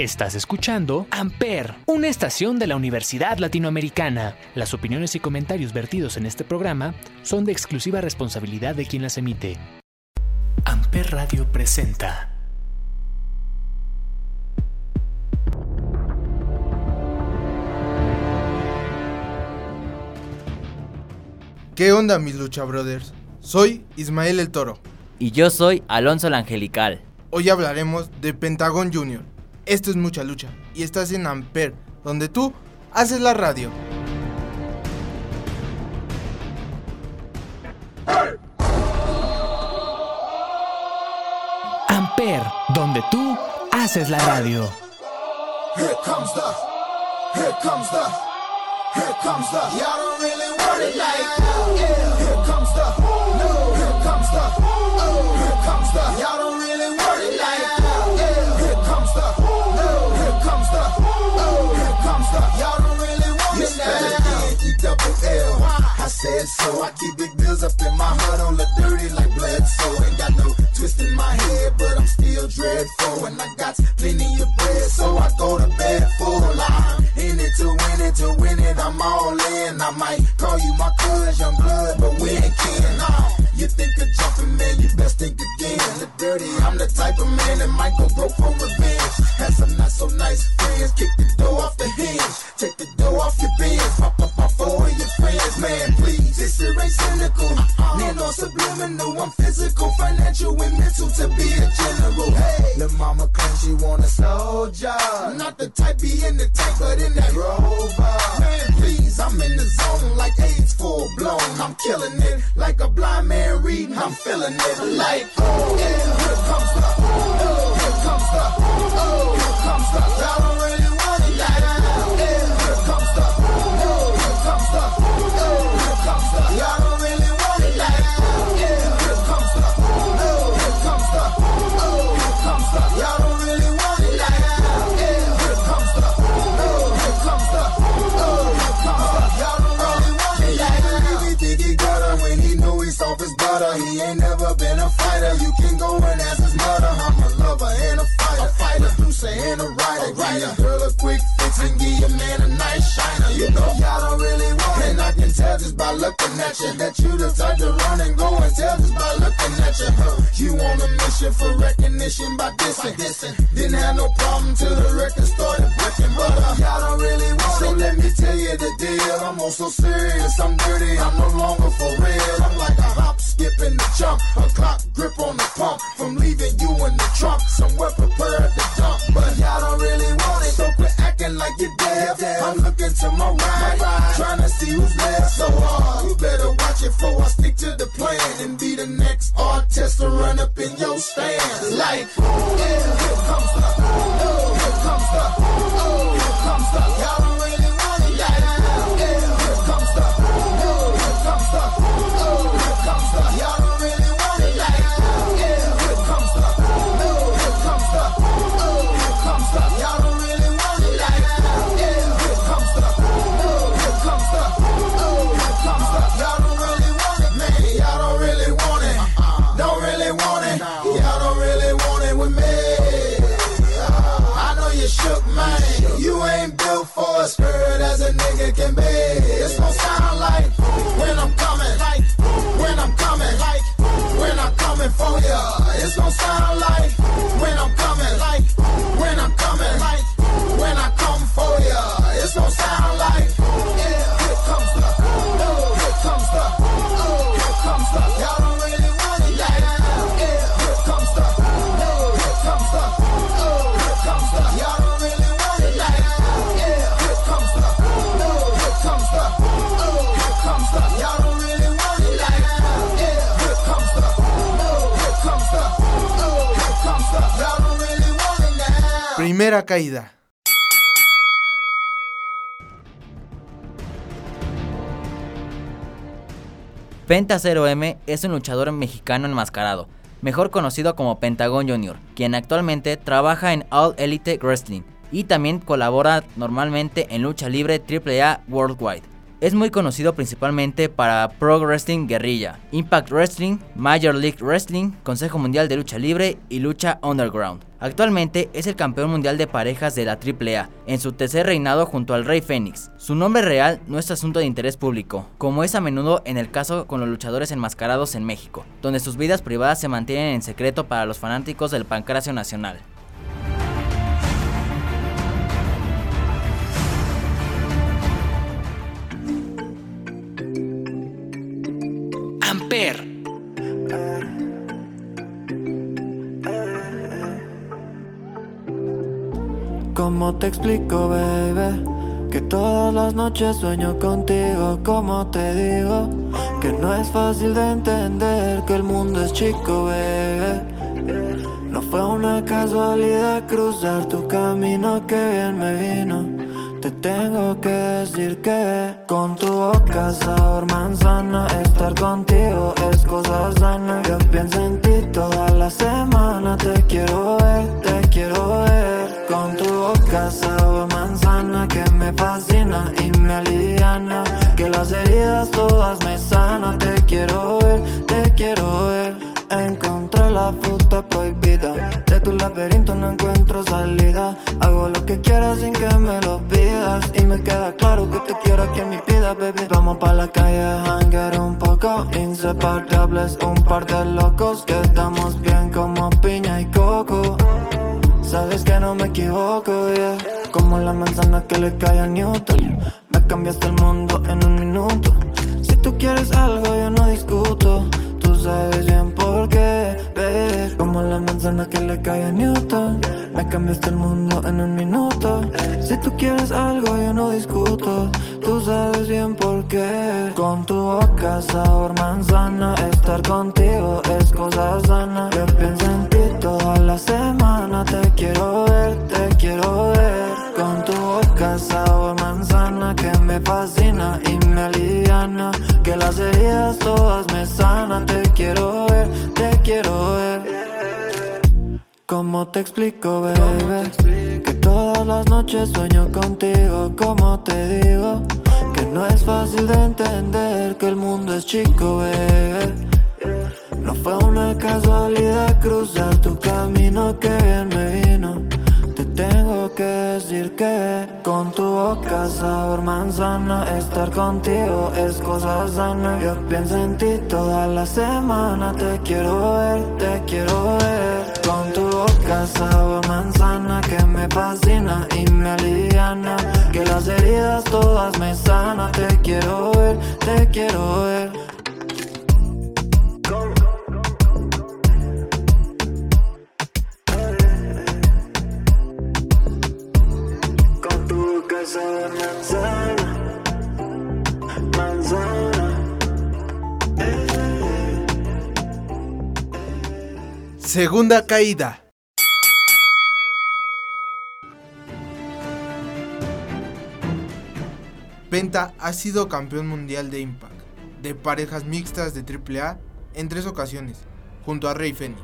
Estás escuchando Amper, una estación de la Universidad Latinoamericana. Las opiniones y comentarios vertidos en este programa son de exclusiva responsabilidad de quien las emite. Amper Radio presenta. ¿Qué onda mis lucha brothers? Soy Ismael el Toro. Y yo soy Alonso el Angelical. Hoy hablaremos de Pentagon Junior esto es mucha lucha y estás en Amper, donde tú haces la radio. Amper, donde tú haces la radio. Here comes the, here comes the, here comes the. Y'all don't really want it like, yeah. Here comes the, no. Here comes the, oh. Here comes the. Y'all don't said so. I keep big bills up in my heart on the dirty like blood. So ain't got no twist in my head, but I'm still dreadful. And I got plenty of bread, so I go to bed full. I'm in it to win it, to win it. I'm all in. I might call you my cuz, young blood, but we ain't kin. Nah. You think of jumping, man, you best think again. The dirty, I'm the type of man that might go broke for revenge. Had some not so nice friends, kick the on I'm physical, financial, and mental to be a general. Hey, the mama claims she want a soldier. Not the type be in the tank, but in that rover. Man, please, I'm in the zone like AIDS full blown. I'm killing it like a blind man reading, I'm feeling it like, oh, yeah, here comes the, oh, here comes the, oh, here comes the, y'all tell just by looking at you that you type to run and go and tell just by looking at you. You on a mission for recognition by dissing. Didn't have no problem till the record started breaking. But uh, y'all don't really want it. So let me tell you the deal. I'm also serious. I'm dirty. Caída. Penta 0M es un luchador mexicano enmascarado, mejor conocido como Pentagon Jr., quien actualmente trabaja en All Elite Wrestling y también colabora normalmente en lucha libre AAA Worldwide. Es muy conocido principalmente para Pro Wrestling Guerrilla, Impact Wrestling, Major League Wrestling, Consejo Mundial de Lucha Libre y Lucha Underground. Actualmente es el campeón mundial de parejas de la AAA, en su tercer reinado junto al Rey Fénix. Su nombre real no es asunto de interés público, como es a menudo en el caso con los luchadores enmascarados en México, donde sus vidas privadas se mantienen en secreto para los fanáticos del Pancracio Nacional. ¿Cómo te explico, baby? Que todas las noches sueño contigo, como te digo, que no es fácil de entender que el mundo es chico, baby. No fue una casualidad cruzar tu camino que bien me vino. Te tengo que decir que con tu boca sabor manzana Estar contigo es cosa sana Yo pienso en ti toda la semana Te quiero ver, te quiero ver boca sabor manzana Que me fascina y me aliviana. Que las heridas todas me sanan Te quiero ver, te quiero ver. Encontré la fruta prohibida. De tu laberinto no encuentro salida. Hago lo que quieras sin que me lo pidas. Y me queda claro que te quiero aquí en mi vida, baby. Vamos pa' la calle hangar un poco. Inseparables, un par de locos. Que estamos bien como Sabes que no me equivoco, yeah. Como la manzana que le cae a Newton. Me cambiaste el mundo en un minuto. Si tú quieres algo yo no discuto. Sabes bien por qué, baby Como la manzana que le cae a Newton. Me cambiaste el mundo en un minuto. Si tú quieres algo yo no discuto. Tú sabes bien por qué. Con tu boca sabor manzana. Estar contigo es cosa sana. Yo pienso en ti toda la semana Te quiero ver, te quiero ver. Con tu boca sabor manzana Que me fascina y me aliviana. Que las heridas todas me sanan Te quiero ver, te quiero ver. ¿Cómo te explico, baby? Que todas las noches sueño contigo, como te digo Que no es fácil de entender que el mundo es chico, baby. No fue una casualidad cruzar boca sabor manzana Estar contigo es cosa sana. Yo pienso en ti toda la semana Te quiero ver, te quiero ver. Con tu boca sabor manzana Que me fascina y me aliviana. Que las heridas todas me sanan Te quiero ver, te quiero ver Segunda caída. Penta ha sido campeón mundial de Impact, de parejas mixtas de AAA en tres ocasiones, junto a Rey Fénix,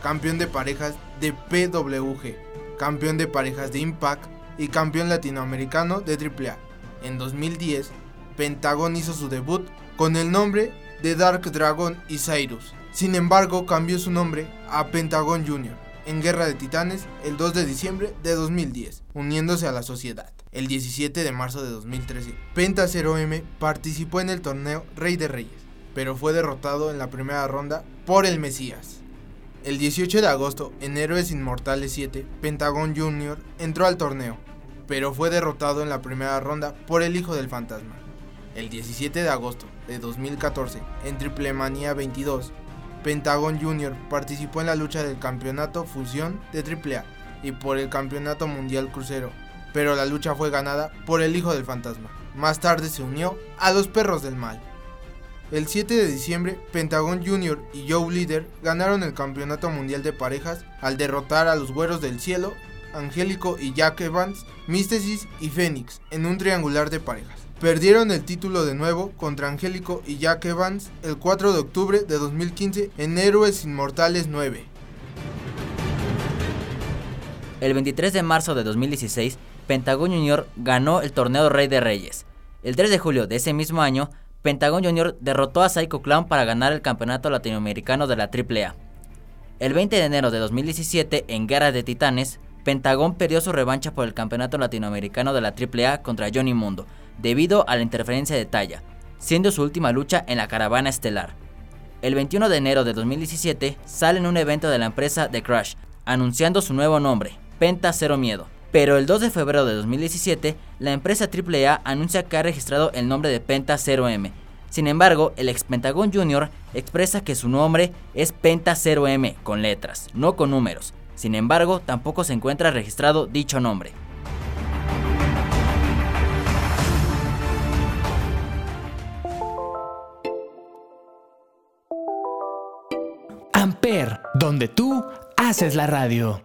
campeón de parejas de PWG, campeón de parejas de Impact y campeón latinoamericano de AAA. En 2010, Pentagon hizo su debut con el nombre de Dark Dragon y Cyrus. Sin embargo, cambió su nombre a Pentagon Jr. en Guerra de Titanes el 2 de diciembre de 2010, uniéndose a la sociedad. El 17 de marzo de 2013, Penta 0M participó en el torneo Rey de Reyes, pero fue derrotado en la primera ronda por el Mesías. El 18 de agosto, en Héroes Inmortales 7, Pentagon Jr. entró al torneo, pero fue derrotado en la primera ronda por el Hijo del Fantasma. El 17 de agosto de 2014, en Triple Manía 22, Pentagon Jr. participó en la lucha del campeonato fusión de AAA y por el campeonato mundial crucero, pero la lucha fue ganada por el Hijo del Fantasma. Más tarde se unió a los Perros del Mal. El 7 de diciembre, Pentagon Jr. y Joe Leader ganaron el campeonato mundial de parejas al derrotar a los Güeros del Cielo, Angélico y Jack Evans, Místesis y Fénix en un triangular de parejas. Perdieron el título de nuevo contra Angélico y Jack Evans el 4 de octubre de 2015 en Héroes Inmortales 9. El 23 de marzo de 2016, Pentagon Jr. ganó el torneo Rey de Reyes. El 3 de julio de ese mismo año, Pentagon Jr. derrotó a Psycho Clown para ganar el campeonato latinoamericano de la AAA. El 20 de enero de 2017, en Guerra de Titanes, Pentagon perdió su revancha por el campeonato latinoamericano de la AAA contra Johnny Mundo, debido a la interferencia de talla, siendo su última lucha en la caravana estelar. El 21 de enero de 2017 sale en un evento de la empresa The Crash, anunciando su nuevo nombre, Penta Cero Miedo. Pero el 2 de febrero de 2017, la empresa AAA anuncia que ha registrado el nombre de Penta 0M. Sin embargo, el ex Pentagon Jr. expresa que su nombre es Penta 0M con letras, no con números, sin embargo, tampoco se encuentra registrado dicho nombre. Amper, donde tú haces la radio.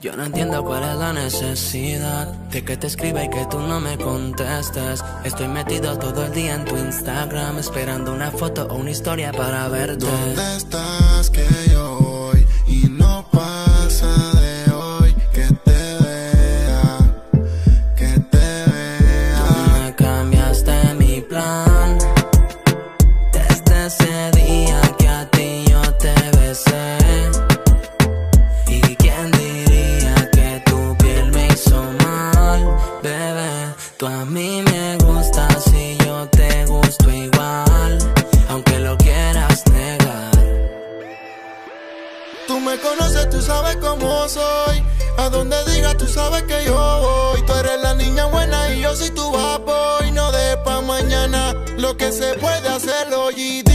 Yo no entiendo cuál es la necesidad de que te escriba y que tú no me contestes. Estoy metido todo el día en tu Instagram esperando una foto o una historia para verte. ¿Dónde estás Tú me conoces, tú sabes cómo soy. A donde digas, tú sabes que yo voy. Tú eres la niña buena y yo soy tu y No de pa' mañana lo que se puede hacer hoy. Y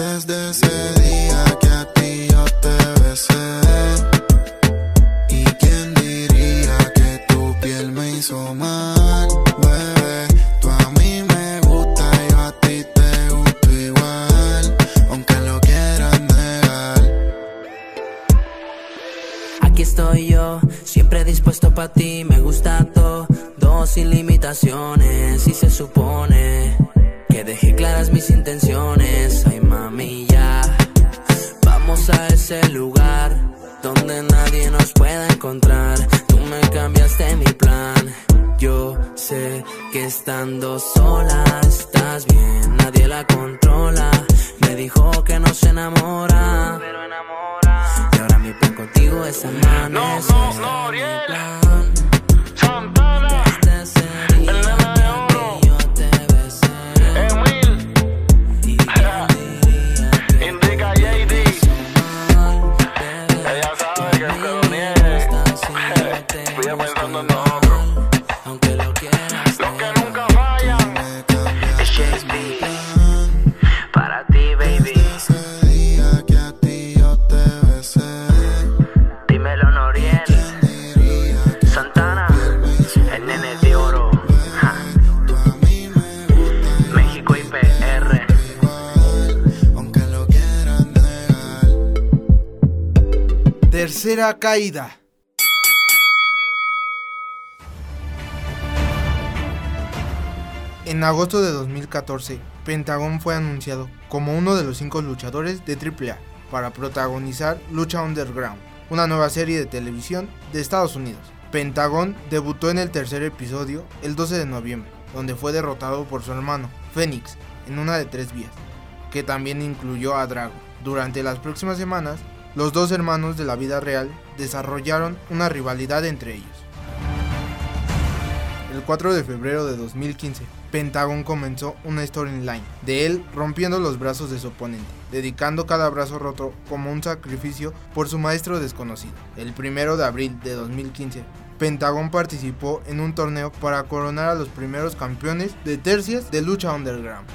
Desde ese día que a ti yo te besé. ¿Y quién diría que tu piel me hizo mal? Bebé, tú a mí me gusta, yo a ti te gusto igual. Aunque lo quieras negar. Aquí estoy yo, siempre dispuesto para ti, me gusta todo, sin limitaciones y se supone que dejé claras mis intenciones. Lugar donde nadie nos pueda encontrar. Tú me cambiaste mi plan. Yo sé que estando sola estás bien, nadie la controla. Me dijo que no se enamora, pero enamora. Y ahora mi plan contigo es amanecer. No, no, Gloriela. Santana, día el nene de oro, Aunque lo quieras Los que nunca fallan. Cambiaste mi plan. Para ti, baby. Ese día que a ti yo te besé. Dímelo, Noriel. Santana, el nene de oro. Ja, México y PR. Aunque lo quieras negar. Tercera caída. En agosto de 2014, Pentagon fue anunciado como uno de los cinco luchadores de AAA para protagonizar Lucha Underground, una nueva serie de televisión de Estados Unidos. Pentagon debutó en el tercer episodio el 12 de noviembre, donde fue derrotado por su hermano, Fénix, en una de tres vías, que también incluyó a Drago. Durante las próximas semanas, los dos hermanos de la vida real desarrollaron una rivalidad entre ellos. El 4 de febrero de 2015, Pentagon comenzó una storyline de él rompiendo los brazos de su oponente, dedicando cada brazo roto como un sacrificio por su maestro desconocido. El 1 de abril de 2015, Pentagon participó en un torneo para coronar a los primeros campeones de tercias de lucha underground.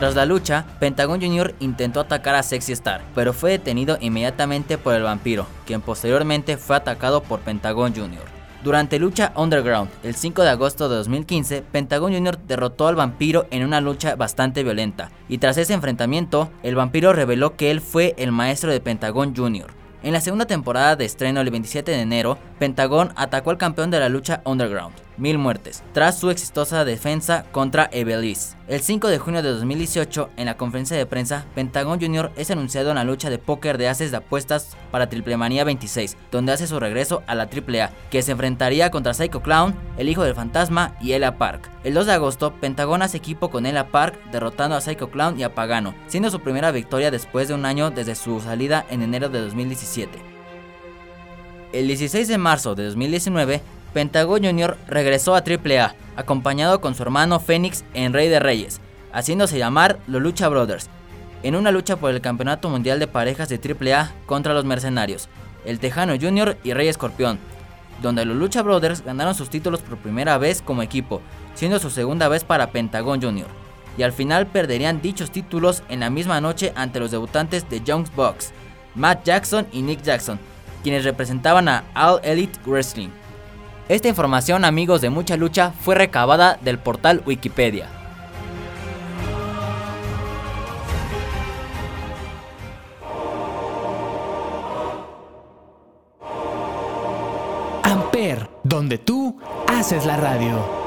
Tras la lucha, Pentagon Jr. intentó atacar a Sexy Star, pero fue detenido inmediatamente por el vampiro, quien posteriormente fue atacado por Pentagon Jr. Durante lucha Underground, el 5 de agosto de 2015, Pentagon Jr. derrotó al vampiro en una lucha bastante violenta, y tras ese enfrentamiento, el vampiro reveló que él fue el maestro de Pentagon Jr. En la segunda temporada de estreno el 27 de enero, Pentagon atacó al campeón de la lucha Underground, Mil Muertes, tras su exitosa defensa contra Evelis. El 5 de junio de 2018, en la conferencia de prensa, Pentagon Jr. es anunciado en la lucha de póker de haces de apuestas para Triple Manía 26, donde hace su regreso a la AAA, que se enfrentaría contra Psycho Clown, el hijo del fantasma y Ella Park. El 2 de agosto, Pentagon hace equipo con Ella Park, derrotando a Psycho Clown y a Pagano, siendo su primera victoria después de un año desde su salida en enero de 2017. El 16 de marzo de 2019, Pentagon Jr. regresó a AAA, acompañado con su hermano Fénix en Rey de Reyes, haciéndose llamar los Lucha Brothers, en una lucha por el Campeonato Mundial de Parejas de AAA contra los Mercenarios, el Tejano Jr. y Rey Escorpión, donde los Lucha Brothers ganaron sus títulos por primera vez como equipo, siendo su segunda vez para Pentagon Jr. Y al final perderían dichos títulos en la misma noche ante los debutantes de Young Bucks, Matt Jackson y Nick Jackson, quienes representaban a All Elite Wrestling. Esta información, amigos de mucha lucha, fue recabada del portal Wikipedia. Amper, donde tú haces la radio.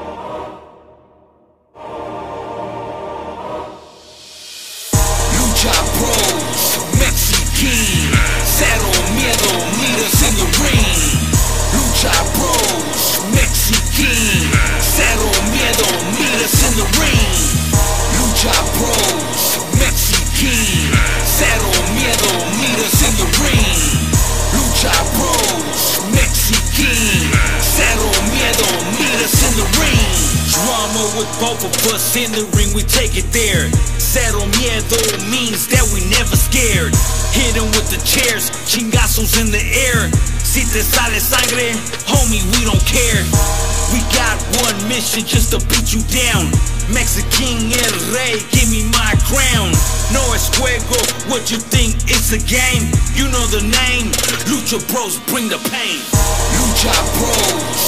With both of us in the ring, we take it there. Cero miedo means that we never scared. Hit 'em with the chairs, chingazos in the air. Si te sale sangre, homie, we don't care. We got one mission just to beat you down. Mexican El Rey, give me my crown. No es juego, what you think it's a game? You know the name. Lucha Bros bring the pain. Lucha Bros,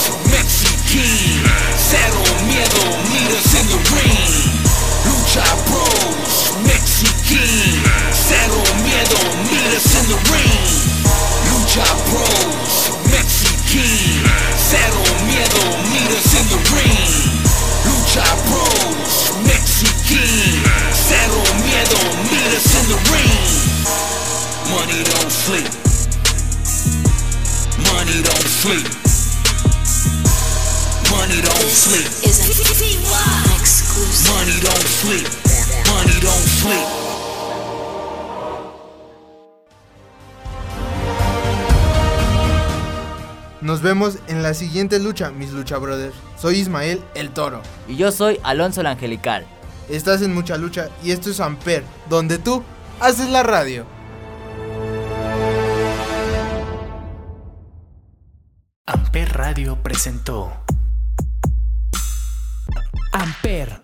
sleep. Money don't sleep. Nos vemos en la siguiente lucha, mis lucha brothers. Soy Ismael el Toro. Y yo soy Alonso el Angelical. Estás en mucha lucha y esto es Amper, donde tú haces la radio. Amper Radio presentó Amper,